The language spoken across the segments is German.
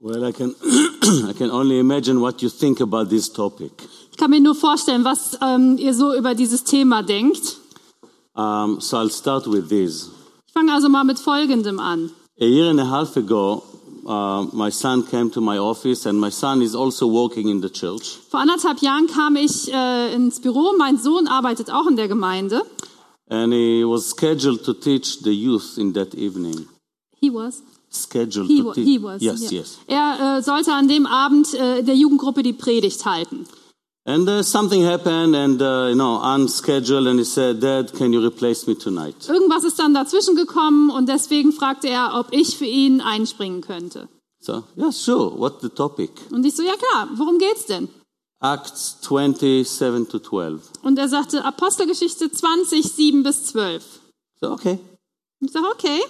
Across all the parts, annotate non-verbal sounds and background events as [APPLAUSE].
Well, I can, [CLEARS THROAT] I can only imagine what you think about this topic. Ich kann mir nur vorstellen, was ähm, ihr so über dieses Thema denkt. Um, so I'll start with this. Ich fange also mal mit Folgendem an. A year and a half ago, uh, my son came to my office, and my son is also working in the church. Vor anderthalb Jahren kam ich äh, ins Büro. Mein Sohn arbeitet auch in der Gemeinde. And he was scheduled to teach the youth in that evening. He was. Scheduled He, to teach. he was. Yes, ja. yes. Er äh, sollte an dem Abend äh, der Jugendgruppe die Predigt halten. And uh, something happened, and uh, you know, unscheduled, and he said, "Dad, can you replace me tonight?" Irgendwas ist dann dazwischen gekommen und deswegen fragte er, ob ich für ihn einspringen könnte. So, yeah, sure. What's the topic? Und ich so, ja klar, worum geht's denn? Acts 20, 7 to 12. Und er sagte Apostelgeschichte 20, 7 bis 12. So, okay. Ich sage, okay,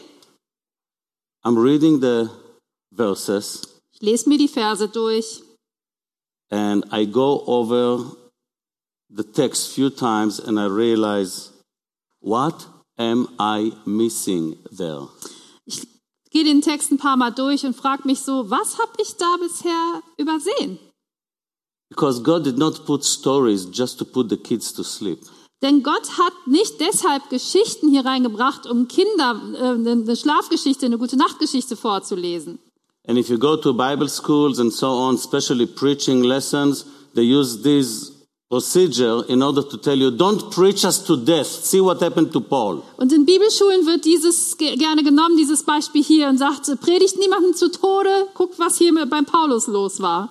I'm reading the verses, ich lese mir die Verse durch and I go over the text few times, and I realize, what am I missing there? Ich gehe den Text ein paar Mal durch und frage mich so, was habe ich da bisher übersehen? Because God did not put stories just to put the kids to sleep. Denn Gott hat nicht deshalb Geschichten hier reingebracht, um Kinder äh, eine Schlafgeschichte, eine gute Nachtgeschichte vorzulesen. And if you go to Bible schools and so on, especially preaching lessons, they use this procedure in order to tell you, don't preach us to death. See what happened to Paul. Und in Bibelschulen wird dieses ge- gerne genommen, dieses Beispiel hier, und sagt, predigt niemanden zu Tode, guckt, was hier beim Paulus los war.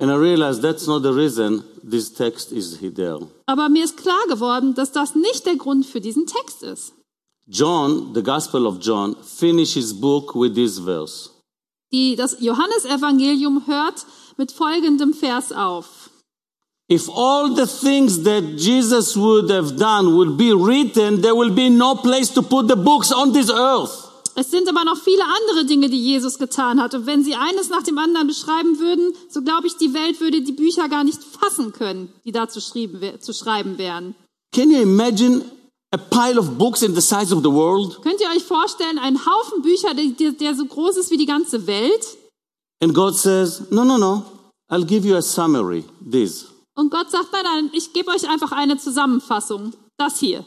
And I realized that's not the reason this text is there. Aber mir ist klar geworden, dass das nicht der Grund für diesen Text ist. John, the Gospel of John, finished his book with this verse. Die, das Johannesevangelium hört mit folgendem Vers auf. If all the things that Jesus would have done would be written, there will be no place to put the books on this earth. Es sind aber noch viele andere Dinge, die Jesus getan hat. Und wenn sie eines nach dem anderen beschreiben würden, so glaube ich, die Welt würde die Bücher gar nicht fassen können, die da zu, schreiben wären. Can you imagine a pile of books in the size of the world? Könnt ihr euch vorstellen, einen Haufen Bücher, der, der- der so groß ist wie die ganze Welt? And God says, no, no, no. I'll give you a summary. This. Und Gott sagt, nein, nein, ich gebe euch einfach eine Zusammenfassung. Das hier.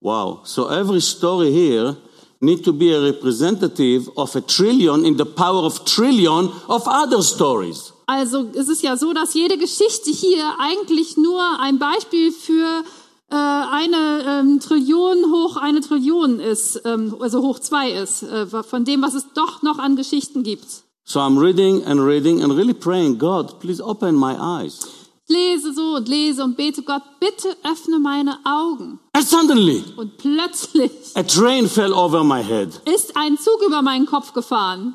Wow. So every story here need to be a representative of a trillion in the power of trillion of other stories. Also es ist ja so, dass jede Geschichte hier eigentlich nur ein Beispiel für äh, eine ähm, Trillion hoch eine Trillion ist, ähm, also hoch zwei ist, äh, von dem, was es doch noch an Geschichten gibt. So I'm reading and reading and really praying, God, please open my eyes. Lese so und lese und bete Gott, bitte öffne meine Augen. And suddenly, Und plötzlich a train fell over my head. ist ein Zug über meinen Kopf gefahren.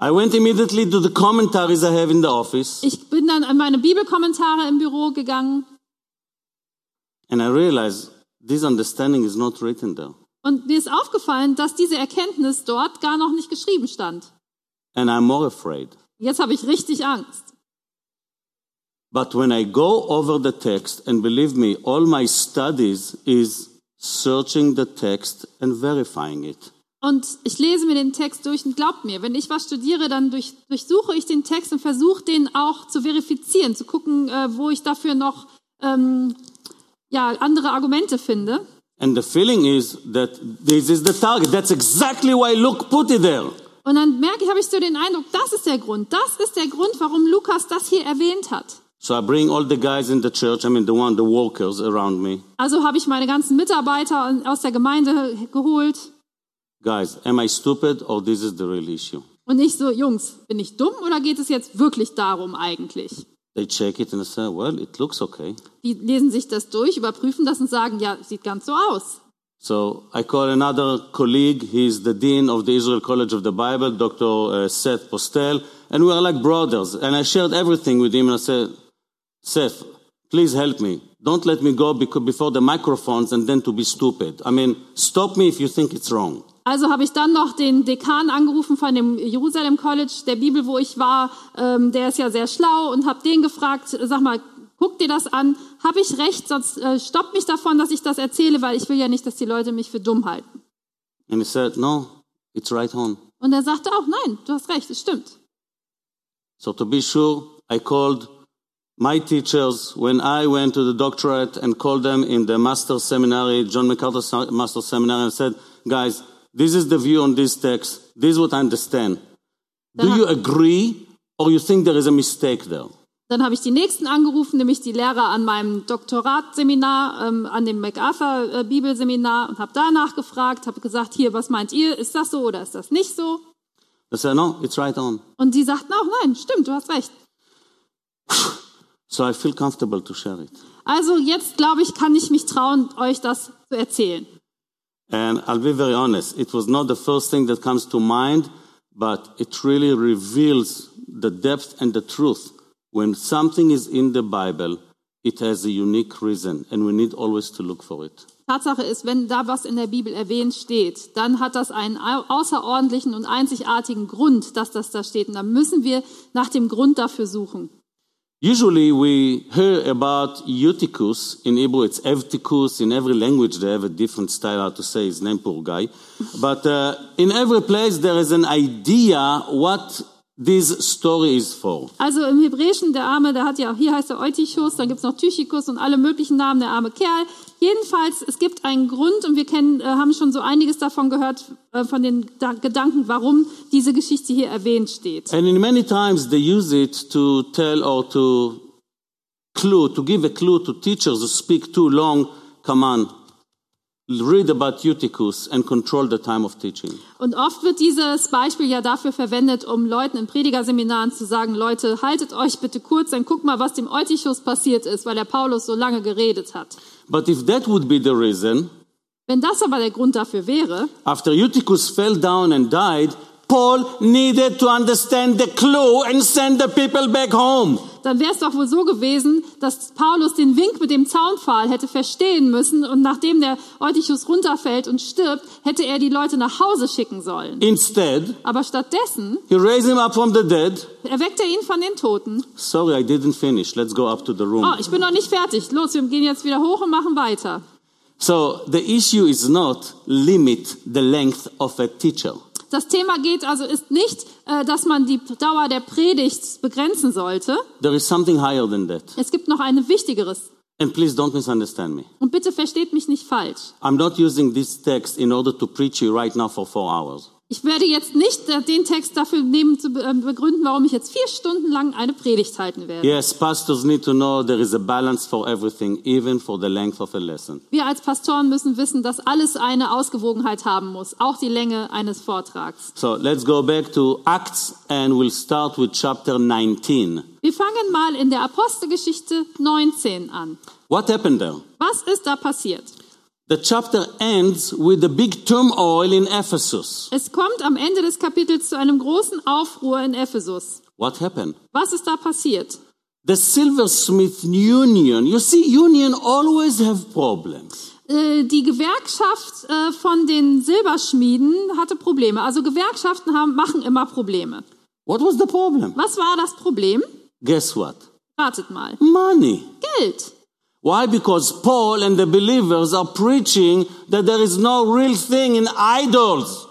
I went immediately to the commentaries I have in the office Ich bin dann an meine Bibelkommentare im Büro gegangen and I realized this understanding is not written there. und mir ist aufgefallen, dass diese Erkenntnis dort gar noch nicht geschrieben stand. And I'm more afraid. Jetzt habe ich richtig Angst. But when I go over the text, and believe me, all my studies is searching the text and verifying it. Und ich lese mir den Text durch und glaubt mir, wenn ich was studiere, dann durch, durchsuche ich den Text und versuche den auch zu verifizieren, zu gucken, äh, wo ich dafür noch ähm, ja, andere Argumente finde. And the feeling is that this is the target. That's exactly why Luke put it there. Und dann merke ich, habe ich so den Eindruck, das ist der Grund. Das ist der Grund, warum Lukas das hier erwähnt hat. So I bring all the guys in the church, I mean the one, the workers around me. Also habe ich meine ganzen Mitarbeiter aus der Gemeinde geholt Guys, am I stupid or this is the real issue? und ich so, Jungs, bin ich dumm oder geht es jetzt wirklich darum eigentlich? They check it and say, well, it looks okay. Die lesen sich das durch, überprüfen das und sagen, ja, sieht ganz so aus. So I call another colleague. He's the dean of the Israel College of the Bible, Dr. Uh, Seth Postel, and we are like brothers. And I shared everything with him. And I said, Seth, please help me. Don't let me go before the microphones and then to be stupid. I mean, stop me if you think it's wrong. Also habe ich dann noch den Dekan angerufen von dem Jerusalem College der Bibel, wo ich war. Ähm, der ist ja sehr schlau und habe den gefragt, sag mal, guck dir das an. Habe ich recht, sonst äh, stopp mich davon, dass ich das erzähle, weil ich will ja nicht, dass die Leute mich für dumm halten. And he said, no, it's right on. Und er sagte auch, nein, du hast recht, es stimmt. So to be sure, I called my teachers when I went to the doctorate and called them in the master seminary, John MacArthur Master Seminary, and said, guys, this is the view on this text. This is what I understand. Do you agree or you think there is a mistake there? Dann habe ich die nächsten angerufen, nämlich die Lehrer an meinem Doktoratseminar, ähm, an dem MacArthur äh, Bibelseminar und habe da nachgefragt, habe gesagt, hier, was meint ihr, ist das so oder ist das nicht so? They said, no, it's right on. Und die sagten auch, nein, stimmt, du hast recht. So I feel comfortable to share it. Also jetzt, glaube ich, kann ich mich trauen, euch das zu erzählen. And I'll be very honest, it was not the first thing that comes to mind, but it really reveals the depth and the truth. When something is in the Bible, it has a unique reason, and we need always to look for it. Tatsache ist, wenn da was in der Bibel erwähnt steht, dann hat das einen au- außerordentlichen und einzigartigen Grund, dass das da steht. Und dann müssen wir nach dem Grund dafür suchen. Usually we hear about Eutychus. In Hebrew it's Evtychus. In every language they have a different style how to say his name, poor guy. But uh, in every place there is an idea what this story is for. Also im Hebräischen, der Arme, der hat ja, hier heißt er Eutychus, dann gibt's noch Tychicus und alle möglichen Namen, der arme Kerl. Jedenfalls, es gibt einen Grund und wir kennen, äh, haben schon so einiges davon gehört, äh, von den da Gedanken, warum diese Geschichte hier erwähnt steht. And in many times they use it to tell or to clue, to give a clue to teachers who speak too long. Come on, read about Eutychus and control the time of teaching. Und oft wird dieses Beispiel ja dafür verwendet, um Leuten in Predigerseminaren zu sagen, Leute, haltet euch bitte kurz, dann guck mal, was dem Eutychus passiert ist, weil der Paulus so lange geredet hat. But if that would be the reason, Wenn das aber der Grund dafür wäre, after Eutychus fell down and died, Paul needed to understand the clue and send the people back home. Dann wäre es doch wohl so gewesen, dass Paulus den Wink mit dem Zaunpfahl hätte verstehen müssen und nachdem der Eutychus runterfällt und stirbt, hätte er die Leute nach Hause schicken sollen. Instead, Aber stattdessen he raised him up from the dead. erweckt er ihn von den Toten. Sorry, I didn't finish. Let's go up to the room. Oh, ich bin noch nicht fertig. Los, wir gehen jetzt wieder hoch und machen weiter. So the issue is not limit the length of a teacher. Das Thema geht also ist nicht, äh, dass man die Dauer der Predigt begrenzen sollte. There is something higher than that. Es gibt noch eine wichtigeres. And please don't misunderstand me. Und bitte versteht mich nicht falsch. I'm not using this text in order to preach you right now for four hours. Ich werde jetzt nicht äh, den Text dafür nehmen, zu be- äh, begründen, warum ich jetzt vier Stunden lang eine Predigt halten werde. Yes, pastors need to know there is a balance for everything, even for the length of a lesson. Wir als Pastoren müssen wissen, dass alles eine Ausgewogenheit haben muss, auch die Länge eines Vortrags. So let's go back to Acts and we'll start with chapter 19. Wir fangen mal in der Apostelgeschichte 19 an. What happened there? Was ist da passiert? The chapter ends with a big turmoil in Ephesus. Es kommt am Ende des Kapitels zu einem großen Aufruhr in Ephesus. What happened? Was ist da passiert? The silversmith union. You see, union always have problems. Äh, Die Gewerkschaft äh, von den Silberschmieden hatte Probleme. Also Gewerkschaften haben, machen immer Probleme. What was the problem? Was war das Problem? Guess what? Ratet mal. Money. Geld. Why? Because Paul and the believers are preaching that there is no real thing in idols.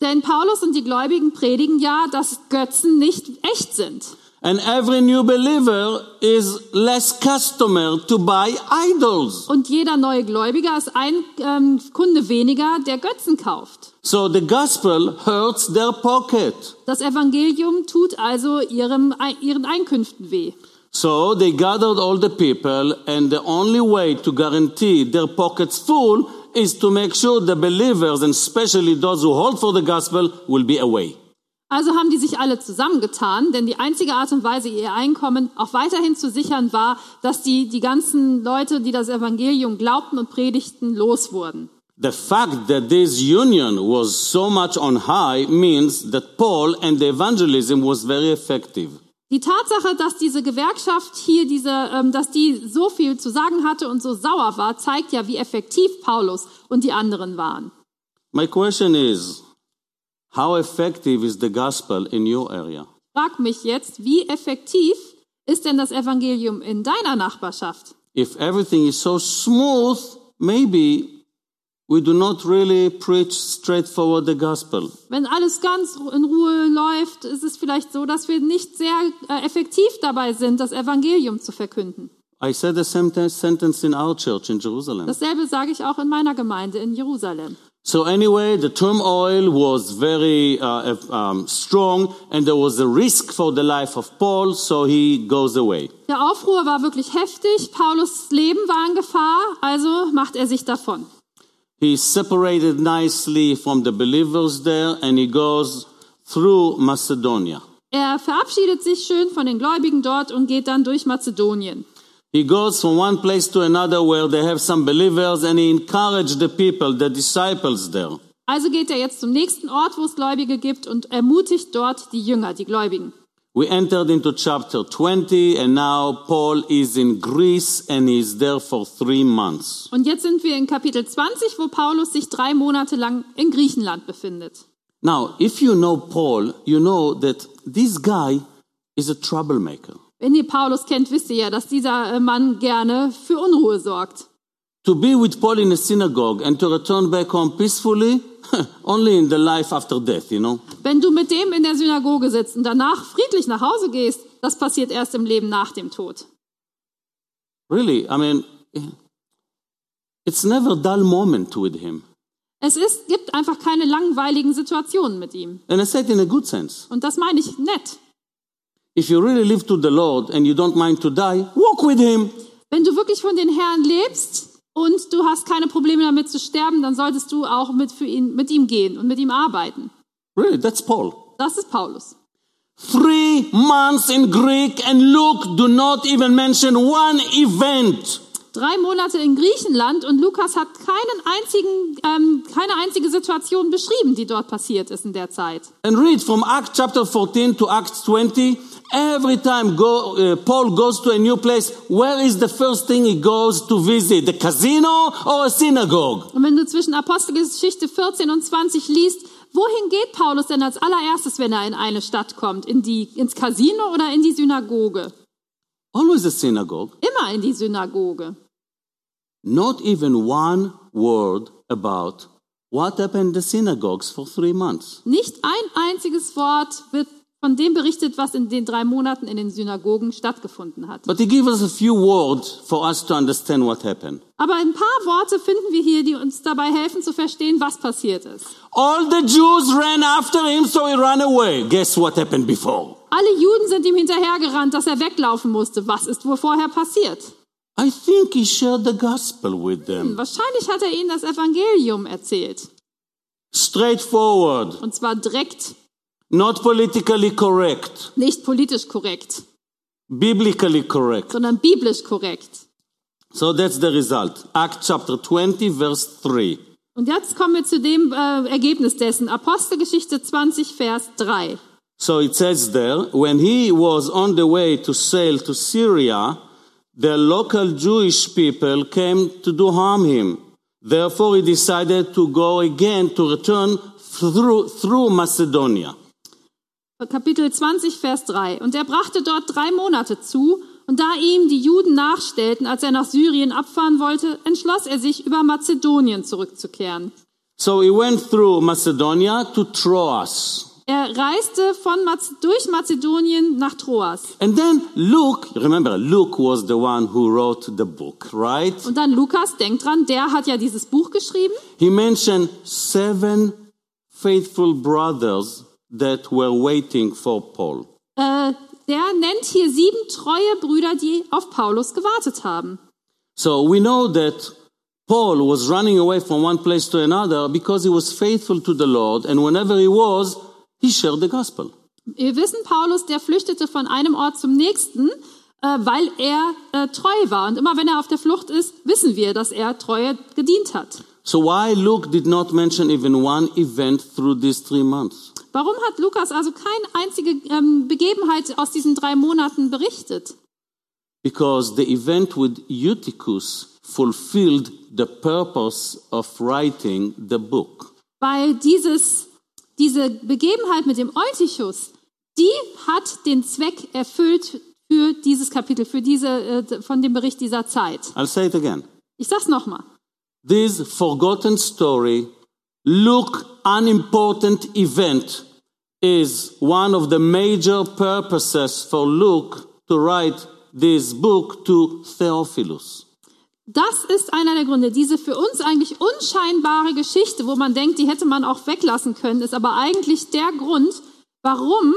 Denn Paulus und die Gläubigen predigen ja, dass Götzen nicht echt sind. And every new believer is less customer to buy idols. Und jeder neue Gläubiger ist ein ähm, Kunde weniger, der Götzen kauft. So the gospel hurts their pocket. Das Evangelium tut also ihrem, ihren Einkünften weh. So they gathered all the people, and the only way to guarantee their pockets full is to make sure the believers, and especially those who hold for the gospel, will be away. Also haben die sich alle zusammengetan, denn die einzige Art und Weise, ihr Einkommen auch weiterhin zu sichern, war, dass die, die ganzen Leute, die das Evangelium glaubten und predigten, los wurden. The fact that this union was so much on high means that Paul and the evangelism was very effective. Die Tatsache, dass diese Gewerkschaft hier, diese, ähm, dass die so viel zu sagen hatte und so sauer war, zeigt ja, wie effektiv Paulus und die anderen waren. My question is, how effective is the gospel in your area? Frag mich jetzt, wie effektiv ist denn das Evangelium in deiner Nachbarschaft? If everything is so smooth, maybe we do not really preach straightforward the gospel. Wenn alles ganz in Ruhe läuft, ist es vielleicht so, dass wir nicht sehr äh, effektiv dabei sind, das Evangelium zu verkünden. I said the same sentence in our church in Jerusalem. Dasselbe sage ich auch in meiner Gemeinde in Jerusalem. So anyway, the turmoil was very uh, um, strong, and there was a risk for the life of Paul, so he goes away. Der Aufruhr war wirklich heftig. Paulus Leben war in Gefahr, also macht er sich davon. He separated nicely from the believers there, and he goes through Macedonia. Er verabschiedet sich schön von den Gläubigen dort und geht dann durch Mazedonien. He goes from one place to another where they have some believers, and he encouraged the people, the disciples there. Also geht er jetzt zum nächsten Ort, wo es Gläubige gibt und ermutigt dort die Jünger, die Gläubigen. We entered into chapter 20, and now Paul is in Greece and he's there for three months. Und jetzt sind wir in Kapitel 20, wo Paulus sich drei Monate lang in Griechenland befindet. Now, if you know Paul, you know that this guy is a troublemaker. Wenn ihr Paulus kennt, wisst ihr ja, dass dieser äh, Mann gerne für Unruhe sorgt. To be with Paul in a synagogue and to return back home peacefully, [LAUGHS] only in the life after death, you know. Wenn du mit dem in der Synagoge sitzt und danach friedlich nach Hause gehst, das passiert erst im Leben nach dem Tod. Really, I mean, it's never a dull moment with him. Es ist, gibt einfach keine langweiligen Situationen mit ihm. And I said in a good sense. Und das meine ich nett. If you really live to the Lord and you don't mind to die, walk with him. Wenn du wirklich von den Herrn lebst und du hast keine Probleme damit zu sterben, dann solltest du auch mit, für ihn, mit ihm gehen und mit ihm arbeiten. Really, that's Paul. Das ist Paulus. Three months in Greek, and look, do not even mention one event. Drei Monate in Griechenland und Lukas hat keinen einzigen, ähm, keine einzige Situation beschrieben, die dort passiert ist in der Zeit. And read from Acts chapter 14 to Acts 20. Every time go, uh, Paul goes to a new place, where is the first thing he goes to visit? The casino or a synagogue? Und wenn du zwischen Apostelgeschichte 14 und 20 liest, wohin geht Paulus denn als allererstes, wenn er in eine Stadt kommt? In die, ins Casino oder in die Synagoge? Always a synagogue. Immer in die Synagoge. Not even one word about what happened in the synagogues for three months. Nicht ein einziges Wort wird von dem berichtet, was in den drei Monaten in den Synagogen stattgefunden hat. But he gives us a few words for us to understand what happened. Aber ein paar Worte finden wir hier, die uns dabei helfen zu verstehen, was passiert ist. All the Jews ran after him, so he ran away. Guess what happened before? Alle Juden sind ihm hinterhergerannt, dass er weglaufen musste. Was ist wohl vorher passiert? I think he shared the gospel with them. Wahrscheinlich hat er ihnen das Evangelium erzählt. Straightforward, Und zwar direkt, not politically correct, nicht politisch korrekt, biblically correct. sondern biblisch korrekt. So that's the result. Act chapter 20, verse 3. Und jetzt kommen wir zu dem äh, Ergebnis dessen. Apostelgeschichte 20, Vers 3. So it says there, when he was on the way to sail to Syria, the local Jewish people came to do harm him. Therefore he decided to go again to return through, through Macedonia. Kapitel 20, Vers 3. Und er brachte dort drei Monate zu, und da ihm die Juden nachstellten, als er nach Syrien abfahren wollte, entschloss er sich, über Mazedonien zurückzukehren. So he went through Macedonia to Troas. Er reiste von durch Mazedonien nach Troas. And then Luke, remember, Luke was the one who wrote the book, right? Und dann Lukas, denkt dran, der hat ja dieses Buch geschrieben. He mentioned seven faithful brothers that were waiting for Paul. Äh, der nennt hier sieben treue Brüder, die auf Paulus gewartet haben. So we know that Paul was running away from one place to another because he was faithful to the Lord, and whenever he was, he shared the gospel. Wir wissen, Paulus, der flüchtete von einem Ort zum nächsten, äh, weil er äh, treu war. Und immer wenn er auf der Flucht ist, wissen wir, dass er Treue gedient hat. So why Luke did not mention even one event through these three months? Warum hat Lukas also keine einzige ähm, Begebenheit aus diesen drei Monaten berichtet? Because the event with Eutychus fulfilled the purpose of writing the book. Weil dieses, diese Begebenheit mit dem Eutychus, die hat den Zweck erfüllt für dieses Kapitel, für diese, äh, von dem Bericht dieser Zeit. I'll say it again. Ich sag's nochmal. this forgotten story, Luke unimportant event is one of the major purposes for Luke to write this book to Theophilus. Das ist einer der Gründe. Diese für uns eigentlich unscheinbare Geschichte, wo man denkt, die hätte man auch weglassen können, ist aber eigentlich der Grund, warum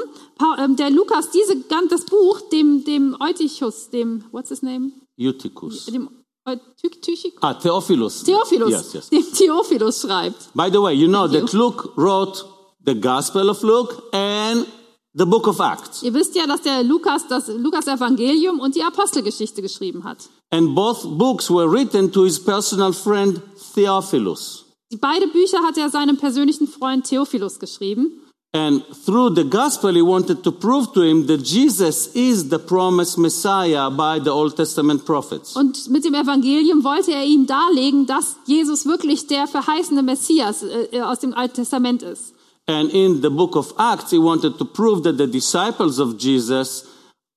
ähm, der Lukas diese, das Buch dem, dem Eutychus, dem, what's his name? Eutychus. Dem Eutychus? Ah, Theophilus. Theophilus, Yes, yes. dem Theophilus schreibt. By the way, you know that Luke wrote the Gospel of Luke and the book of Acts. Ihr wisst ja, dass der Lukas das Lukas Evangelium und die Apostelgeschichte geschrieben hat. And both books were written to his personal friend Theophilus. Die beide Bücher hat er seinem persönlichen Freund Theophilus geschrieben. And through the gospel, he wanted to prove to him that Jesus is the promised Messiah by the Old Testament prophets. Und mit dem Evangelium wollte er ihm darlegen, dass Jesus wirklich der verheißene Messias äh, aus dem Alten Testament ist. And in the book of Acts, he wanted to prove that the disciples of Jesus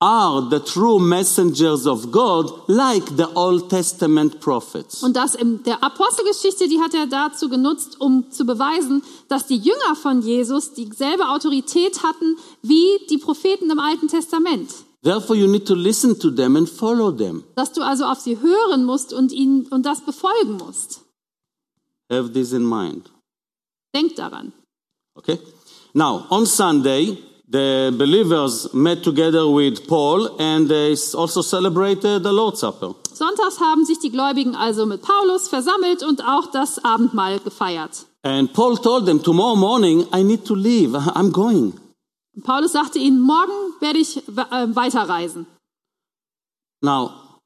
are the true messengers of God, like the Old Testament prophets. Und das in der Apostelgeschichte, die hat er dazu genutzt, um zu beweisen, dass die Jünger von Jesus dieselbe Autorität hatten wie die Propheten im Alten Testament. Therefore, you need to listen to them and follow them. Dass du also auf sie hören musst und ihnen und das befolgen musst. Have this in mind. Denk daran. Okay? Now, on Sunday, the believers met together with Paul and they also celebrated the Lord's Supper. Sonntags haben sich die Gläubigen also mit Paulus versammelt und auch das Abendmahl gefeiert. And Paul told them, Tomorrow morning I need to leave. [LAUGHS] I'm going. Paulus sagte ihnen, morgen werde ich äh, weiterreisen. Now,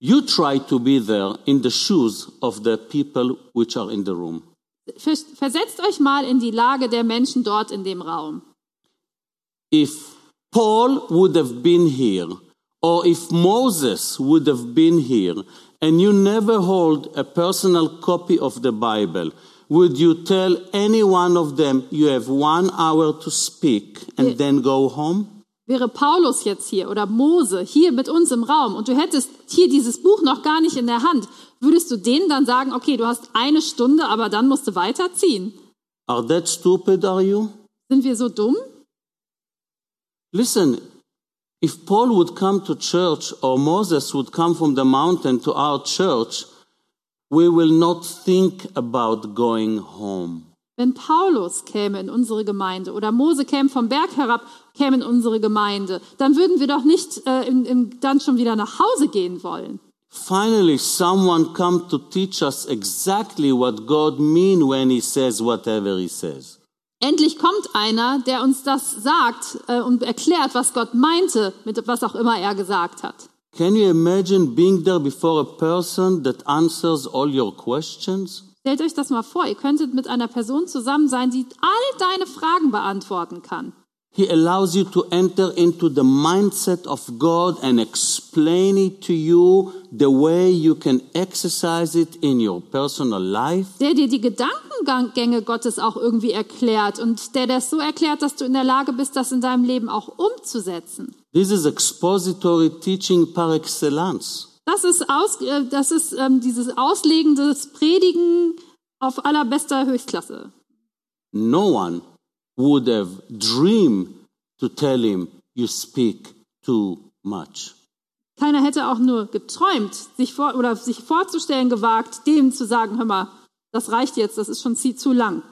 you try to be there in the shoes of the people which are in the room. Vers- Versetzt euch mal in die Lage der Menschen dort in dem Raum. If Paul would have been here, or if Moses would have been here, and you never hold a personal copy of the Bible, would you tell any one of them you have one hour to speak and then go home? Wäre Paulus jetzt hier oder Mose hier mit uns im Raum und du hättest hier dieses Buch noch gar nicht in der Hand, würdest du denen dann sagen, okay, du hast eine Stunde, aber dann musst du weiterziehen? Are that stupid, are you? Sind wir so dumm? Listen, if Paul would come to church or Moses would come from the mountain to our church, we will not think about going home. Wenn Paulus käme in unsere Gemeinde oder Mose käme vom Berg herab, käme in unsere Gemeinde, dann würden wir doch nicht äh, im, im, dann schon wieder nach Hause gehen wollen. Finally, someone come to teach us exactly what God mean when he says whatever he says. Endlich kommt einer, der uns das sagt äh, und erklärt, was Gott meinte, mit was auch immer er gesagt hat. Can you imagine being there before a person that answers all your questions? Stellt euch das mal vor, ihr könntet mit einer Person zusammen sein, die all deine Fragen beantworten kann. He allows you to enter into the mindset of God and explain it to you the way you can exercise it in your personal life. Der dir die Gedankengänge Gottes auch irgendwie erklärt und der das so erklärt, dass du in der Lage bist, das in deinem Leben auch umzusetzen. This is expository teaching par excellence. Das ist, aus, äh, das ist ähm, dieses Auslegen des Predigen auf allerbester Höchstklasse. No one would have dreamed to tell him, You speak too much. Keiner hätte auch nur geträumt, sich vor, oder sich vorzustellen gewagt, dem zu sagen, hör mal, das reicht jetzt, das ist schon zu, zu lang.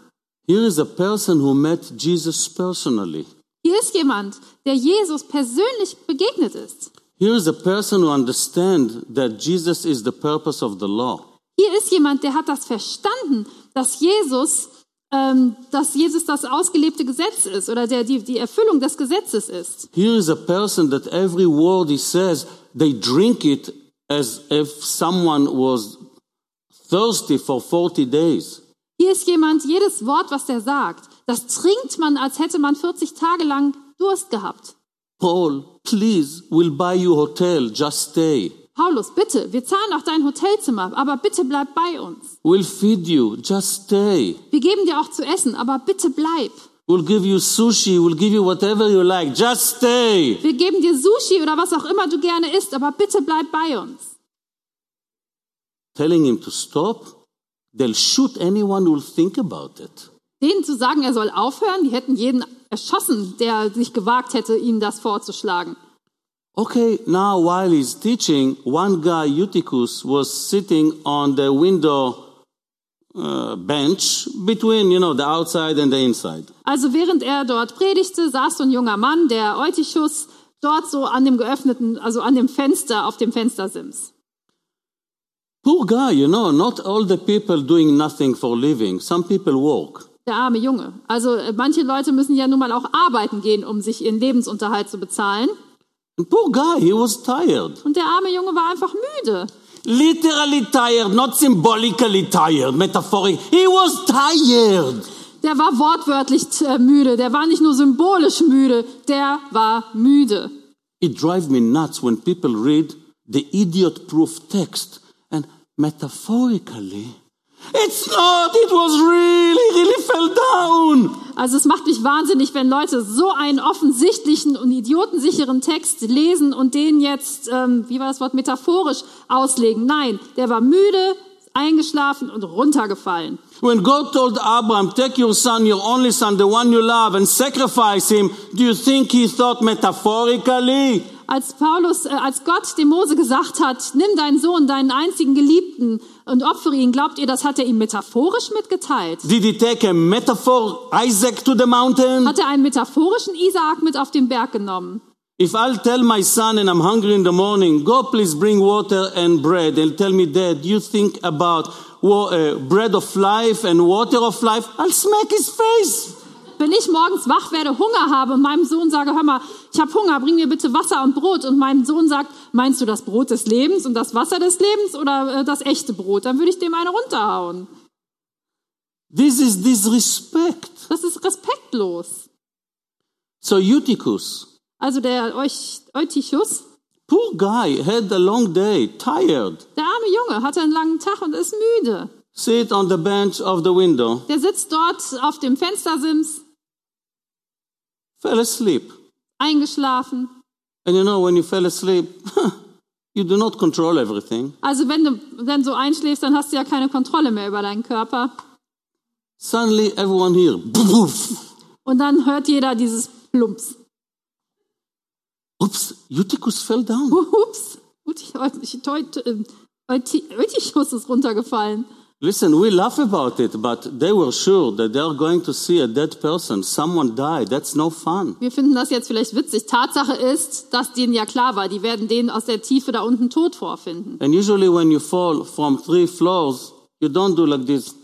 Here is a person who met Jesus personally. Hier ist jemand, der Jesus persönlich begegnet ist. Here is a person who understands that Jesus is the purpose of the law. Hier ist jemand, der hat das verstanden, dass Jesus, ähm, dass Jesus das ausgelebte Gesetz ist oder der, die, die Erfüllung des Gesetzes ist. Here is a person that every word he says, they drink it as if someone was thirsty for 40 days. Hier ist jemand, jedes Wort, was er sagt, das trinkt man, als hätte man 40 Tage lang Durst gehabt. Paul, please, we'll buy you hotel, just stay. Paulus, bitte, wir zahlen auch dein Hotelzimmer, aber bitte bleib bei uns. We'll feed you, just stay. Wir geben dir auch zu essen, aber bitte bleib. We'll give you sushi, we'll give you whatever you like, just stay. Wir geben dir Sushi oder was auch immer du gerne isst, aber bitte bleib bei uns. Telling him to stop? they'll shoot anyone who'll think about it. Denen zu sagen, er soll aufhören, die hätten jeden erschossen, der sich gewagt hätte, ihm das vorzuschlagen. Okay, now while he's teaching, one guy, Eutychus, was sitting on the window uh, bench between, you know, the outside and the inside. Also während er dort predigte, saß so ein junger Mann, der Eutychus, dort so an dem geöffneten, also an dem Fenster, auf dem Fenstersims. Poor guy, you know, not all the people doing nothing for living. Some people work. Der arme Junge. Also äh, manche Leute müssen ja nun mal auch arbeiten gehen, um sich ihren Lebensunterhalt zu bezahlen. Poor guy, he was tired. Und der arme Junge war einfach müde. Literally tired, not symbolically tired, metaphoric. He was tired. Der war wortwörtlich äh, müde. Der war nicht nur symbolisch müde, der war müde. It drives me nuts when people read the idiot proof text and metaphorically. It's not, it was really, really fell down. Also es macht mich wahnsinnig, wenn Leute so einen offensichtlichen und idiotensicheren Text lesen und den jetzt, ähm, wie war das Wort, metaphorisch auslegen. Nein, der war müde, eingeschlafen und runtergefallen. When God told Abraham, take your son, your only son, the one you love, and sacrifice him, do you think he thought metaphorically? Als Paulus, äh, als Gott dem Mose gesagt hat, nimm deinen Sohn, deinen einzigen Geliebten und opfere ihn, glaubt ihr, das hat er ihm metaphorisch mitgeteilt? Did he take a metaphor, Isaac, to the mountain? Hat er einen metaphorischen Isaak mit auf den Berg genommen? If I'll tell my son and I'm hungry in the morning, go please bring water and bread, and tell me, Dad, you think about uh, bread of life and water of life, I'll smack his face. Wenn ich morgens wach werde, Hunger habe und meinem Sohn sage, hör mal, ich habe Hunger, bring mir bitte Wasser und Brot und mein Sohn sagt, meinst du das Brot des Lebens und das Wasser des Lebens oder äh, das echte Brot? Dann würde ich dem eine runterhauen. This is disrespect. Das ist respektlos. So Eutychus, Also der Euch- Eutychus, poor guy, had a long day, tired, der arme Junge, hatte einen langen Tag und ist müde. sit on the bench of the window, Der sitzt dort auf dem Fenstersims, fell asleep. Eingeschlafen. And you know, when you fell asleep, [LAUGHS] you do not control everything. Also wenn du dann so einschläfst, dann hast du ja keine Kontrolle mehr über deinen Körper. Suddenly, everyone here. Und dann hört jeder dieses Plumps. oops, Eutychus fell down. Ups, Eutychus ist runtergefallen. Listen, we laugh about it, but they were sure that they are going to see a dead person. Someone died. That's no fun. Wir finden das jetzt vielleicht witzig. Tatsache ist, dass denen ja klar war, die werden den aus der Tiefe da unten tot vorfinden. And usually, when you fall from three floors, you don't do like this.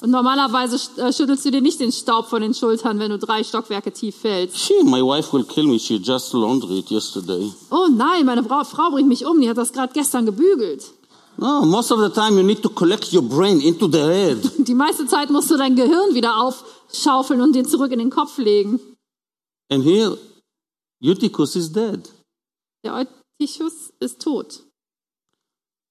Und normalerweise äh, schüttelst du dir nicht den Staub von den Schultern, wenn du drei Stockwerke tief fällst. She, my wife, will kill me. She just laundered it yesterday. Oh nein, meine Frau, Frau bringt mich um, die hat das gerade gestern gebügelt. No, most of the time you need to collect your brain into the head. [LAUGHS] Die meiste Zeit musst du dein Gehirn wieder aufschaufeln und den zurück in den Kopf legen. And here, Eutychus is dead. Der Eutychus ist tot.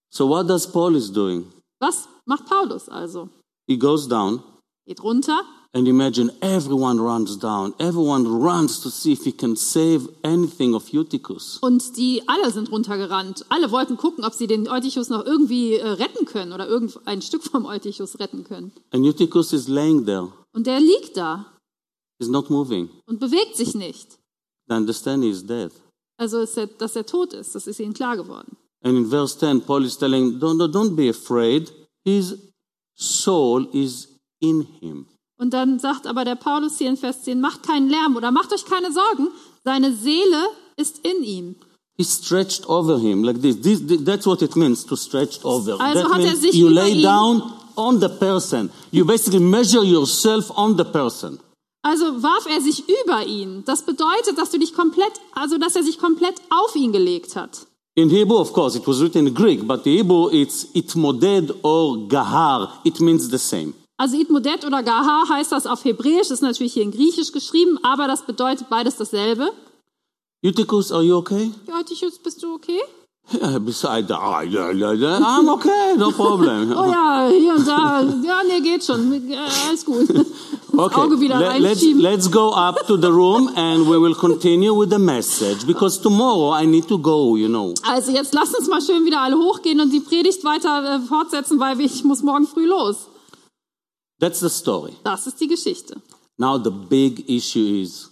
So what does Paul is doing? Was macht Paulus also? He goes down Geht runter and imagine everyone runs down. Everyone runs to see if he can save anything of Eutychus. und die alle sind runtergerannt. Alle wollten gucken, ob sie den Eutychus noch irgendwie äh, retten können oder irgendein Stück vom Eutychus retten können. And Eutychus is laying there. Und der liegt da He's not moving. und bewegt sich nicht. They understand he is dead. Also, ist er, dass er tot ist, das ist ihnen klar geworden. And in verse 10, Paul is telling, don't- don't be afraid. His soul is in him. Und dann sagt aber der Paulus hier in Vers 10, macht keinen Lärm oder macht euch keine Sorgen, seine Seele ist in ihm. He stretched over him like this. this, this- that's what it means to stretch over. Also that hat er sich you lay ihn- down on the person. You basically measure yourself on the person. Also warf er sich über ihn. Das bedeutet, dass du dich komplett, also dass er sich komplett auf ihn gelegt hat. In Hebrew, of course, it was written in Greek, but the Hebrew it's itmoded or gahar. It means the same. Also Idmodet oder Gaha heißt das auf Hebräisch, ist natürlich hier in Griechisch geschrieben, aber das bedeutet beides dasselbe. Eutychus, are you okay? Eutychus, bist du okay? Yeah, beside, yeah, I'm okay, no problem. [LAUGHS] Oh ja, hier und da. Ja, nee, geht schon. Äh, Alles gut. Wieder let, let's, let's go up to the room and we will continue with the message because tomorrow I need to go, you know. Also jetzt lasst uns mal schön wieder alle hochgehen und die Predigt weiter äh, fortsetzen, weil ich muss morgen früh los. That's the story. Das ist die Geschichte. Now the big issue is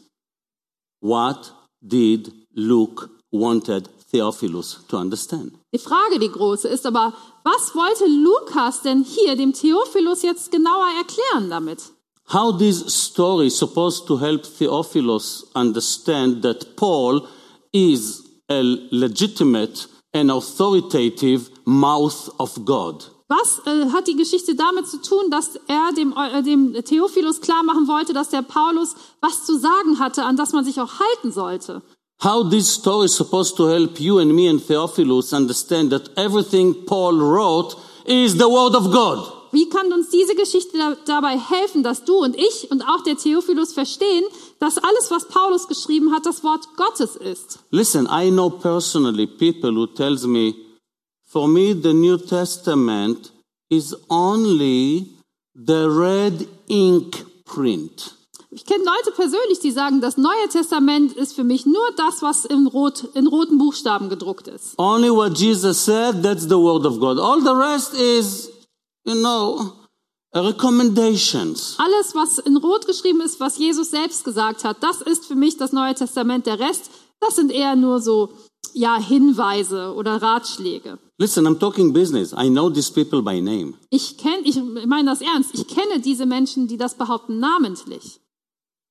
what did Luke wanted Theophilus to understand? Die Frage, die große, ist aber, was wollte Lukas denn hier dem Theophilus jetzt genauer erklären damit? How this story is supposed to help Theophilus understand that Paul is a legitimate and authoritative mouth of God. Was äh, hat die Geschichte damit zu tun, dass er dem, äh, dem Theophilus klar machen wollte, dass der Paulus was zu sagen hatte, an das man sich auch halten sollte? How this story is supposed to help you and me and Theophilus understand that everything Paul wrote is the Word of God. Wie kann uns diese Geschichte da, dabei helfen, dass du und ich und auch der Theophilus verstehen, dass alles, was Paulus geschrieben hat, das Wort Gottes ist? Listen, I know personally people who tells me, for me the New Testament is only the red ink print. Ich kenne Leute persönlich, die sagen, das Neue Testament ist für mich nur das, was in, rot, in roten Buchstaben gedruckt ist. Only what Jesus said, that's the Word of God. All the rest is, you know, recommendations. Alles, was in Rot geschrieben ist, was Jesus selbst gesagt hat, das ist für mich das Neue Testament. Der Rest, das sind eher nur so, ja, Hinweise oder Ratschläge. Listen, I'm talking business. I know these people by name. Ich kenne, ich meine das ernst, ich kenne diese Menschen, die das behaupten, namentlich.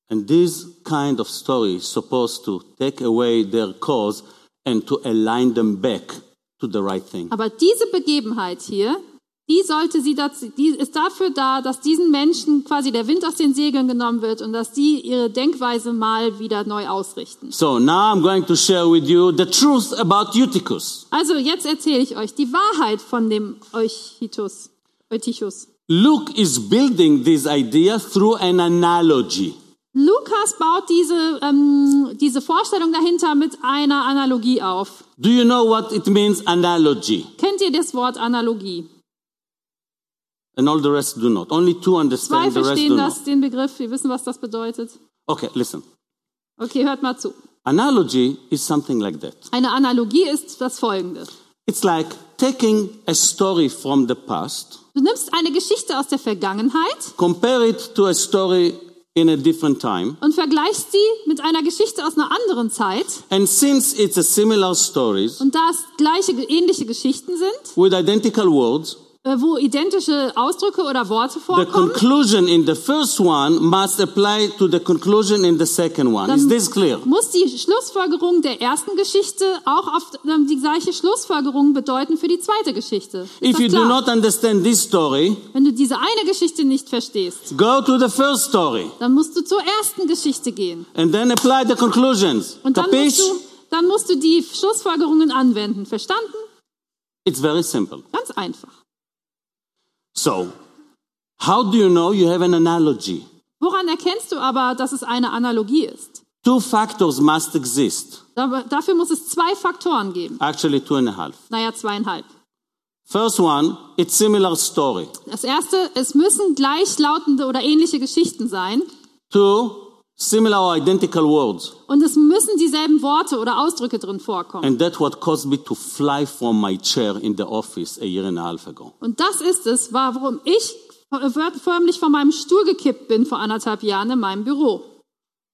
And this kind of story is supposed to take away their cause and to align them back to the right thing. Aber diese Begebenheit hier, die sollte sie dazu, die ist dafür da, dass diesen Menschen quasi der Wind aus den Segeln genommen wird und dass die ihre Denkweise mal wieder neu ausrichten. So now I'm going to share with you the truth about Eutychus. Also jetzt erzähle ich euch die Wahrheit von dem Eutychus. Eutychus. Luke is building this idea through an analogy. Lukas baut diese, ähm, diese Vorstellung dahinter mit einer Analogie auf. Do you know what it means, analogy? Kennt ihr das Wort Analogie? And all the rest do not. Only two Zwei understand, the rest verstehen do das, not. den Begriff, wir wissen, was das bedeutet. Okay, listen. Okay, hört mal zu. Analogy is something like that. Eine Analogie ist das folgende. It's like taking a story from the past, Du nimmst eine Geschichte aus der Vergangenheit compare it to a story in a different time, und vergleichst sie mit einer Geschichte aus einer anderen Zeit. and since it's a similar stories Und da es gleiche, ähnliche Geschichten sind, with identical words, wo identische Ausdrücke oder Worte the vorkommen, conclusion in the first one must apply to the conclusion in the second one. Is this clear? muss die Schlussfolgerung der ersten Geschichte auch auf ähm, die gleiche Schlussfolgerung bedeuten für die zweite Geschichte. Ist If you do not understand this story, Wenn du diese eine Geschichte nicht verstehst, go to the first story dann musst du zur ersten Geschichte gehen. and then apply the conclusions. Und dann musst, Capiche? du, dann musst du die Schlussfolgerungen anwenden. Verstanden? It's very simple. Ganz einfach. So, how do you know you have an analogy? Woran erkennst du aber, dass es eine Analogie ist? Two factors must exist. Da- Dafür muss es zwei Faktoren geben. Actually, two and a half. Naja, zweieinhalb. First one, it's similar story. Das erste, es müssen gleichlautende oder ähnliche Geschichten sein. Two, similar or identical words. Und es müssen dieselben Worte oder Ausdrücke drin vorkommen. And that's what caused me to fly from my chair in the office a year and a half ago. Und das ist es, warum ich förmlich von meinem Stuhl gekippt bin vor anderthalb Jahren in meinem Büro.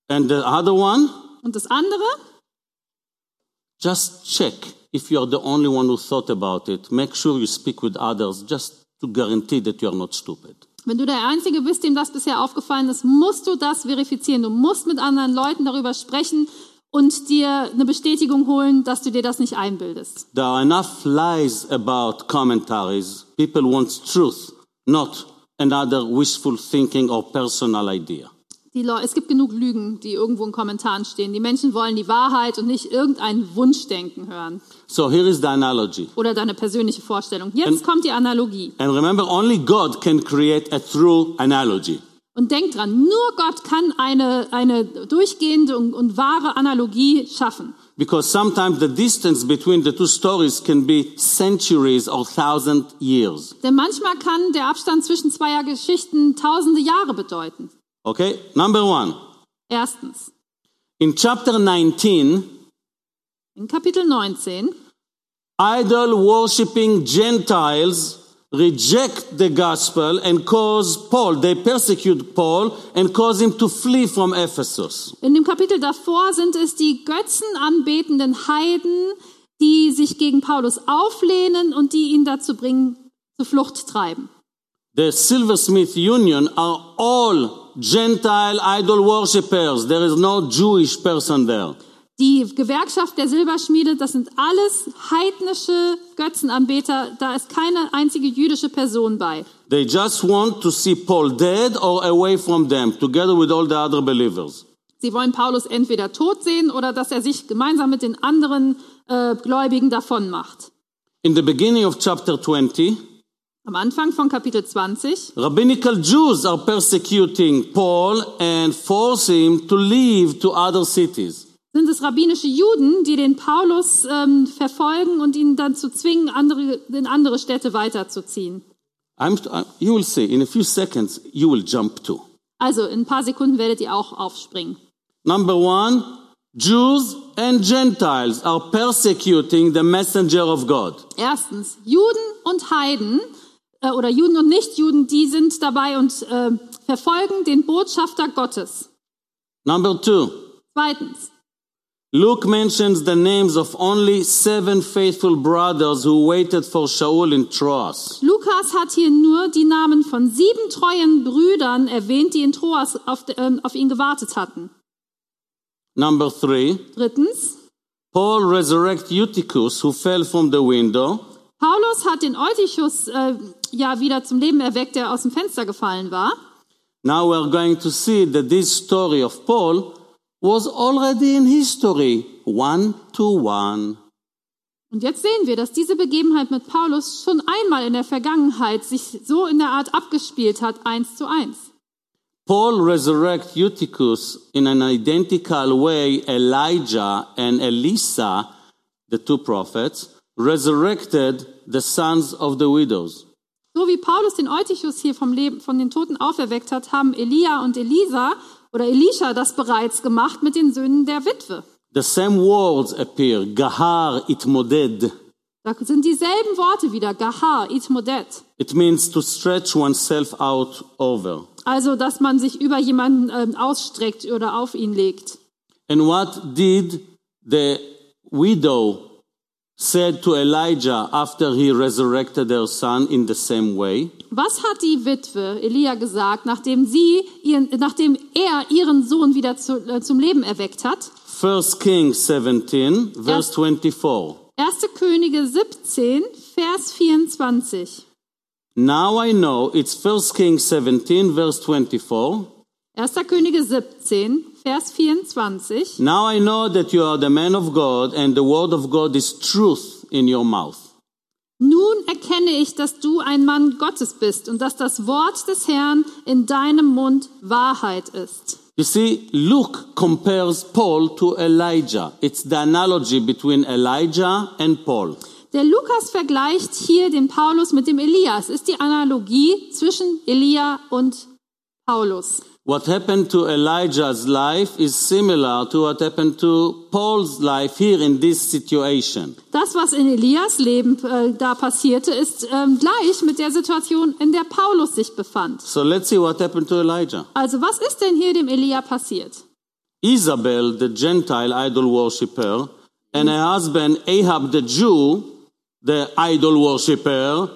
And the other one, Und das andere, just check if you are the only one who thought about it. Make sure you speak with others just to guarantee that you are not stupid. Wenn du der Einzige bist, dem das bisher aufgefallen ist, musst du das verifizieren. Du musst mit anderen Leuten darüber sprechen und dir eine Bestätigung holen, dass du dir das nicht einbildest. There are enough lies about commentaries. People want truth, not another wishful thinking or personal idea. Die Leu es gibt genug Lügen, die irgendwo in Kommentaren stehen. Die Menschen wollen die Wahrheit und nicht irgendein Wunschdenken hören So here is the analogy. oder deine persönliche Vorstellung. Jetzt kommt die Analogie. And remember, only God can create a true analogy. Und denk dran, nur Gott kann eine, eine durchgehende und, und wahre Analogie schaffen. Because sometimes the distance between the two stories can be centuries or thousand years. Denn manchmal kann der Abstand zwischen zweier Geschichten tausende Jahre bedeuten. Okay? Number one. Erstens, In chapter 19, in Kapitel 19 idol worshipping Gentiles reject the gospel and cause Paul, they persecute Paul and cause him to flee from Ephesus. In dem Kapitel davor sind es die götzenanbetenden Heiden, die sich gegen Paulus auflehnen und die ihn dazu bringen, zur Flucht treiben. The Silversmith Union are all Gentile idol worshippers. There is no Jewish person there. Die Gewerkschaft der Silberschmiede, das sind alles heidnische Götzenanbeter, da ist keine einzige jüdische Person bei. They just want to see Paul dead or away from them, together with all the other believers. Sie wollen Paulus entweder tot sehen oder dass er sich gemeinsam mit den anderen äh, Gläubigen davon macht. In the beginning of chapter 20, Am Anfang von Kapitel 20 rabbinical Jews are persecuting Paul and force him to leave to other cities. sind es rabbinische Juden, die den Paulus ähm, verfolgen und ihn dann zu zwingen, andere, in andere Städte weiterzuziehen. I'm, I- you will see in a few seconds, you will jump to. Also in ein paar Sekunden werdet ihr auch aufspringen. Number one, Jews and Gentiles are persecuting the messenger of God. Erstens, Juden und Heiden äh, oder Juden und Nichtjuden, die sind dabei und äh, verfolgen den Botschafter Gottes. Number two, Zweitens, Luke mentions the names of only seven faithful brothers who waited for Shaul in Troas. Lukas hat hier nur die Namen von sieben treuen Brüdern erwähnt, die in Troas auf, ähm, auf ihn gewartet hatten. Number three, Drittens, Paul resurrects Eutychus who fell from the window. Paulus hat den Eutychus äh, ja wieder zum Leben erweckt, der aus dem Fenster gefallen war. Now we are going to see that this story of Paul was already in history, one to one. Und jetzt sehen wir, dass diese Begebenheit mit Paulus schon einmal in der Vergangenheit sich so in der Art abgespielt hat, eins zu eins. Paul resurrects Eutychus in an identical way Elijah and Elisha, the two prophets, resurrected the sons of the widows. So wie Paulus den Eutychus hier vom Leben, von den Toten auferweckt hat, haben Elia und Elisa oder Elisha das bereits gemacht mit den Söhnen der Witwe. The same words appear, Gahar itmoded. Da sind dieselben Worte wieder, Gahar, Itmodet. It means to stretch oneself out over. Also, dass man sich über jemanden ähm, ausstreckt oder auf ihn legt. And what did the widow said to Elijah after he resurrected their son in the same way? Was hat die Witwe Elia gesagt, nachdem sie ihren, nachdem er ihren Sohn wieder zu, äh, zum Leben erweckt hat? 1 Kings 17, verse 24. 1. Könige 17, Vers 24. Now I know it's 1 Kings 17, verse 24. 1. Könige 17, Vers 24. Now I know that you are the man of God and the word of God is truth in your mouth. Nun erkenne ich, dass du ein Mann Gottes bist und dass das Wort des Herrn in deinem Mund Wahrheit ist. You see, Luke compares Paul to Elijah. It's the analogy between Elijah and Paul. Der Lukas vergleicht hier den Paulus mit dem Elia. Es ist die Analogie zwischen Elia und Paulus. What happened to Elijah's life is similar to what happened to Paul's life here in this situation. Das, was in Elias Leben äh, da passierte, ist ähm, gleich mit der Situation, in der Paulus sich befand. So let's see what happened to Elijah. Also was ist denn hier dem Elia passiert? Isabel, the Gentile idol worshipper, and her husband Ahab, the Jew, the idol worshipper,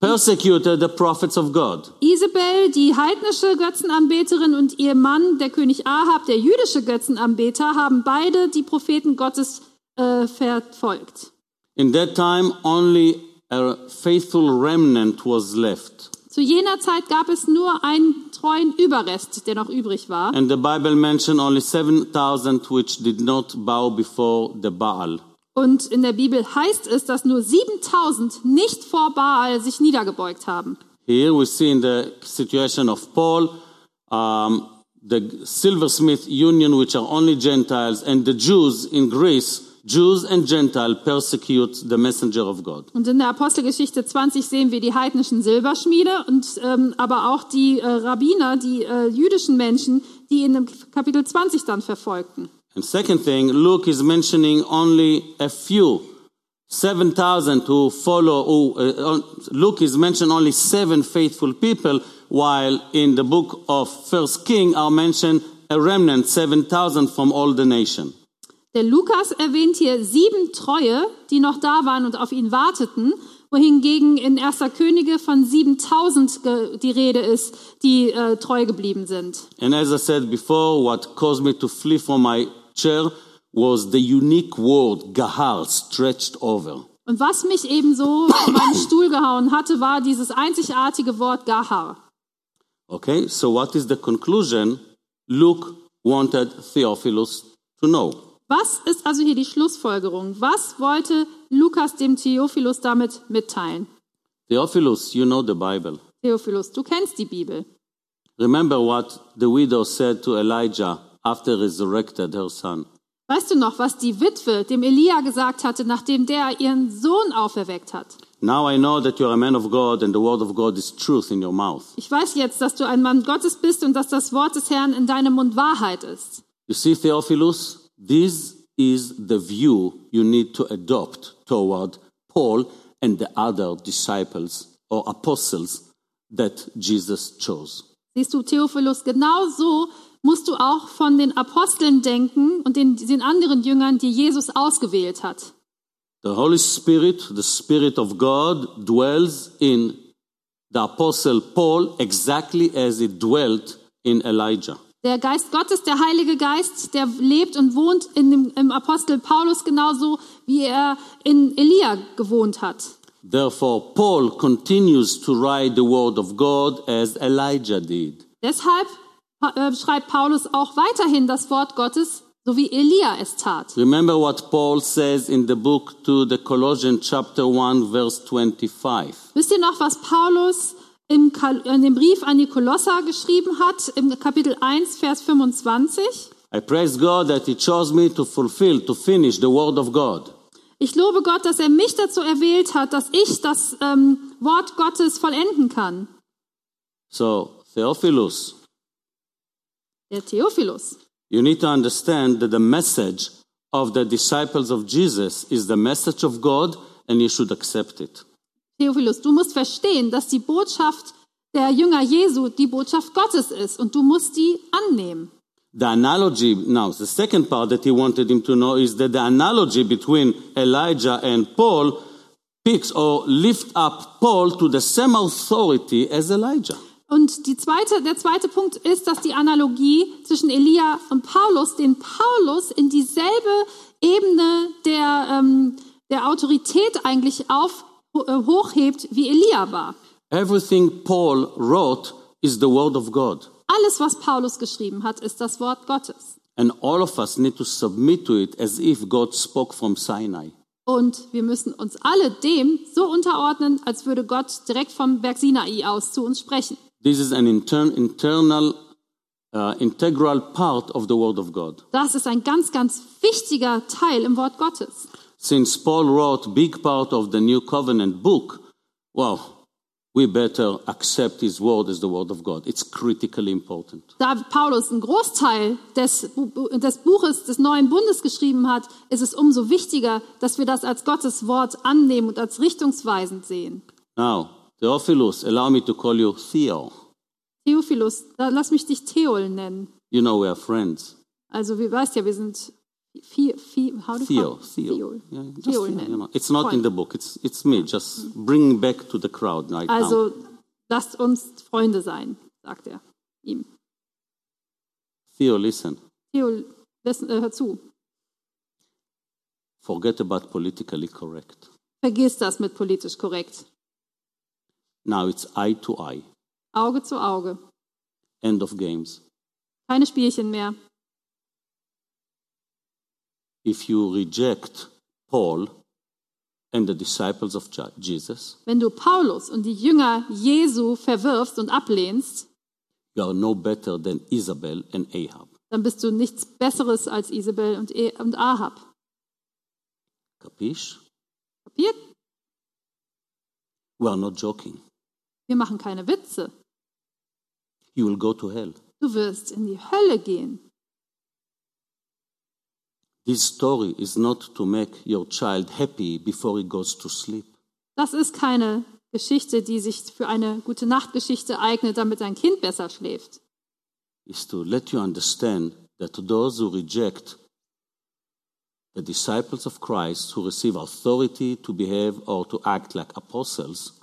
persecuted the prophets of God. Isabel, die heidnische Götzenanbeterin und ihr Mann, der König Ahab, der jüdische Götzenanbeter, haben beide die Propheten Gottes äh, verfolgt. In that time, only a faithful remnant was left. Zu jener Zeit gab es nur einen treuen Überrest, der noch übrig war. And the Bible mentioned only 7,000 which did not bow before the Baal. Und in der Bibel heißt es, dass nur 7000 nicht vor Baal sich niedergebeugt haben. Here we see in the situation of Paul, um, the silversmith union, which are only Gentiles, and the Jews in Greece, Jews and Gentiles persecute the messenger of God. Und in der Apostelgeschichte 20 sehen wir die heidnischen Silberschmiede und ähm, aber auch die äh, Rabbiner, die äh, jüdischen Menschen, die in dem Kapitel 20 dann verfolgten. And second thing, Luke is mentioning only a few 7,000 who follow, who, uh, Luke is mentioned only seven faithful people, while in the book of First King are mentioned a remnant, 7,000 from all the nation. Der Lukas erwähnt hier sieben Treue, die noch da waren und auf ihn warteten, wohingegen in 1. Könige von 7000 die Rede ist, die äh, treu geblieben sind. And as I said before, what caused me to flee from my chair was the unique word gahar stretched over. Und was mich ebenso von meinem [COUGHS] Stuhl gehauen hatte, war dieses einzigartige Wort Gahar. Okay, so what is the conclusion Luke wanted Theophilus to know? Was ist also hier die Schlussfolgerung? Was wollte Lukas dem Theophilus damit mitteilen? Theophilus, you know the Bible. Theophilus, du kennst die Bibel. Remember what the widow said to Elijah after resurrected her son. Weißt du noch, was die Witwe dem Elia gesagt hatte, nachdem der ihren Sohn auferweckt hat? Now I know that you are a man of God and the word of God is truth in your mouth. Ich weiß jetzt, dass du ein Mann Gottes bist und dass das Wort des Herrn in deinem Mund Wahrheit ist. You see, Theophilus, this is the view you need to adopt toward Paul and the other disciples or apostles that Jesus chose. Siehst du, Theophilus, genau so musst du auch von den Aposteln denken und den, den anderen Jüngern, die Jesus ausgewählt hat. The Holy Spirit, the Spirit of God, dwells in the Apostle Paul exactly as it dwelt in Elijah. Der Geist Gottes, der Heilige Geist, der lebt und wohnt in dem, im Apostel Paulus genauso, wie er in Elia gewohnt hat. Therefore, Paul continues to write the word of God as Elijah did. Deshalb äh, schreibt Paulus auch weiterhin das Wort Gottes, so wie Elia es tat. Remember what Paul says in the book to the Colossians chapter 1 verse 25. Wisst ihr noch, was Paulus im, in dem Brief an die Kolosser geschrieben hat, im Kapitel 1, Vers 25? I praise God that he chose me to fulfill, to finish the word of God. Ich lobe Gott, dass er mich dazu erwählt hat, dass ich das ähm, Wort Gottes vollenden kann. So, Theophilus, Der Theophilus. you need to understand that the message of the disciples of Jesus is the message of God and you should accept it. Theophilus, du musst verstehen, dass die Botschaft der Jünger Jesu die Botschaft Gottes ist und du musst die annehmen. The analogy, now, the second part that he wanted him to know is that the analogy between Elijah and Paul picks or lift up Paul to the same authority as Elijah. Und die zweite, der zweite Punkt ist, dass die Analogie zwischen Elia und Paulus den Paulus in dieselbe Ebene der, ähm, der Autorität eigentlich auf, äh, hochhebt, wie Elia war. Everything Paul wrote is the word of God. Alles, was Paulus geschrieben hat, ist das Wort Gottes. And all of us need to submit to it as if God spoke from Sinai. Und wir müssen uns alle dem so unterordnen, als würde Gott direkt vom Berg Sinai aus zu uns sprechen. This is an inter- internal, uh, integral part of the word of God. Das ist ein ganz, ganz wichtiger Teil im Wort Gottes. Since Paul wrote big part of the New Covenant book, well, we better accept his word as the word of God. It's critically important. Da Paulus einen Großteil des, des Buches des Neuen Bundes geschrieben hat, ist es umso wichtiger, dass wir das als Gottes Wort annehmen und als richtungsweisend sehen. Now, Theophilus, allow me to call you Theo. Theophilus, lass mich dich Theol nennen. You know we are friends. Also, wie weißt ja, wir sind Theo, Theo. Yeah, Theo, nennen. you know. It's not in the book. It's it's me. Just bring back to the crowd right now. Also, lasst uns Freunde sein, sagt er ihm. Theo, listen. Theo, listen, äh, hör zu. Forget about politically correct. Vergiss das mit politisch korrekt. Now it's eye to eye. Auge zu Auge. End of games. Keine Spielchen mehr. If you reject Paul and the disciples of Je- Jesus, Wenn du Paulus und die Jünger Jesu verwirfst und ablehnst, you are no better than Isabel and Ahab. dann bist du nichts Besseres als Isabel und, E- und Ahab. Capish? Kapiert? We are not joking. Wir machen keine Witze. You will go to hell. Du wirst in die Hölle gehen. This story is not to make your child happy before he goes to sleep. Das ist keine Geschichte, die sich für eine gute Nachtgeschichte eignet, damit dein Kind besser schläft. It's to let you understand that those who reject the disciples of Christ, who receive authority to behave or to act like apostles,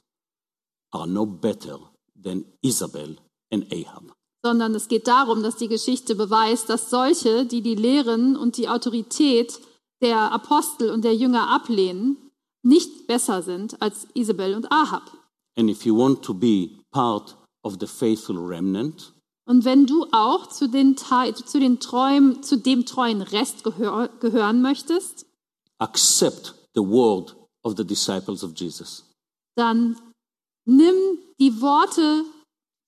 are no better than Isabel and Ahab. sondern es geht darum, dass die Geschichte beweist, dass solche, die die Lehren und die Autorität der Apostel und der Jünger ablehnen, nicht besser sind als Isabel und Ahab. And if you want to be part of the faithful remnant, Und wenn du auch zu, den, zu, den treuen, zu dem treuen Rest gehör, gehören möchtest, accept the word of the disciples of Jesus. dann nimm die Worte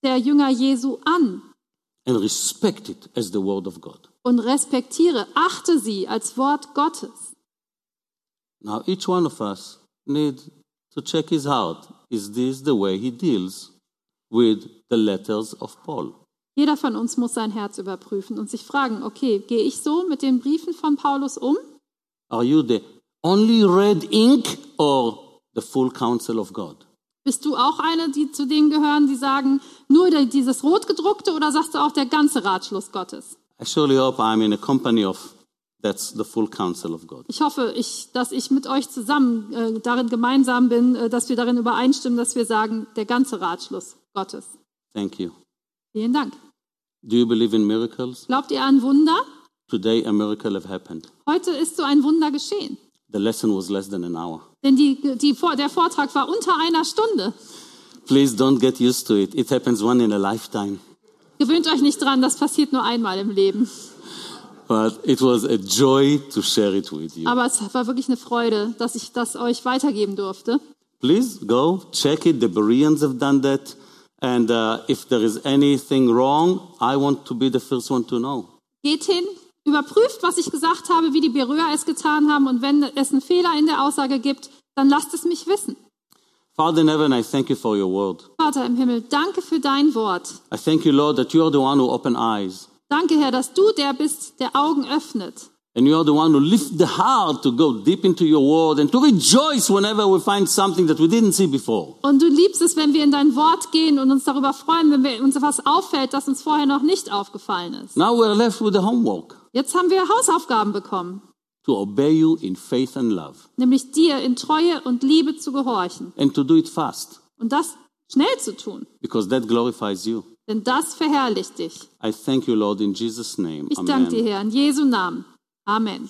der Jünger Jesu an and respect it as the word of God. und respektiere, achte sie als Wort Gottes. Now, each one of us need to check his heart. Is this the way he deals with the letters of Paul? Jeder von uns muss sein Herz überprüfen und sich fragen, okay, gehe ich so mit den Briefen von Paulus um? Are you the only red ink or the full counsel of God? Bist du auch eine, die zu denen gehören, die sagen, nur dieses Rotgedruckte oder sagst du auch der ganze Ratschluss Gottes? I surely hope I'm in a company of that's the full counsel of God. Ich hoffe, ich, dass ich mit euch zusammen äh, darin gemeinsam bin, äh, dass wir darin übereinstimmen, dass wir sagen, der ganze Ratschluss Gottes. Thank you. Vielen Dank. Do you believe in miracles? Glaubt ihr an Wunder? Today, a miracle have happened. Heute ist so ein Wunder geschehen. The lesson was less than an hour. Denn die, die, der Vortrag war unter einer Stunde. Please don't get used to it. It happens one in a lifetime. Gewöhnt euch nicht dran, das passiert nur einmal im Leben. But it was a joy to share it with you. Aber es war wirklich eine Freude, dass ich das euch weitergeben durfte. Please go check it. The Bereans have done that. And uh, if there is anything wrong, I want to be the first one to know. Geht hin, überprüft, was ich gesagt habe, wie die Berührer es getan haben. Und wenn es einen Fehler in der Aussage gibt, dann lasst es mich wissen. Father in heaven, I thank you for your word. Vater im Himmel, danke für dein Wort. I thank you, Lord, that you are the one who open eyes. Danke, Herr, dass du der bist, der Augen öffnet. And you are the one who lift the heart to go deep into your word and to rejoice whenever we find something that we didn't see before. Und du liebst es, wenn wir in dein Wort gehen und uns darüber freuen, wenn wir, uns etwas auffällt, das uns vorher noch nicht aufgefallen ist. Now we're left with the homework Jetzt haben wir Hausaufgaben bekommen, to obey you in faith and love nämlich dir in Treue und Liebe zu gehorchen and to do it fast und das schnell zu tun, because that glorifies you. denn das verherrlicht dich. I thank you, Lord, in Jesus' name. Ich danke dir, Herr, in Jesu Namen. Amen.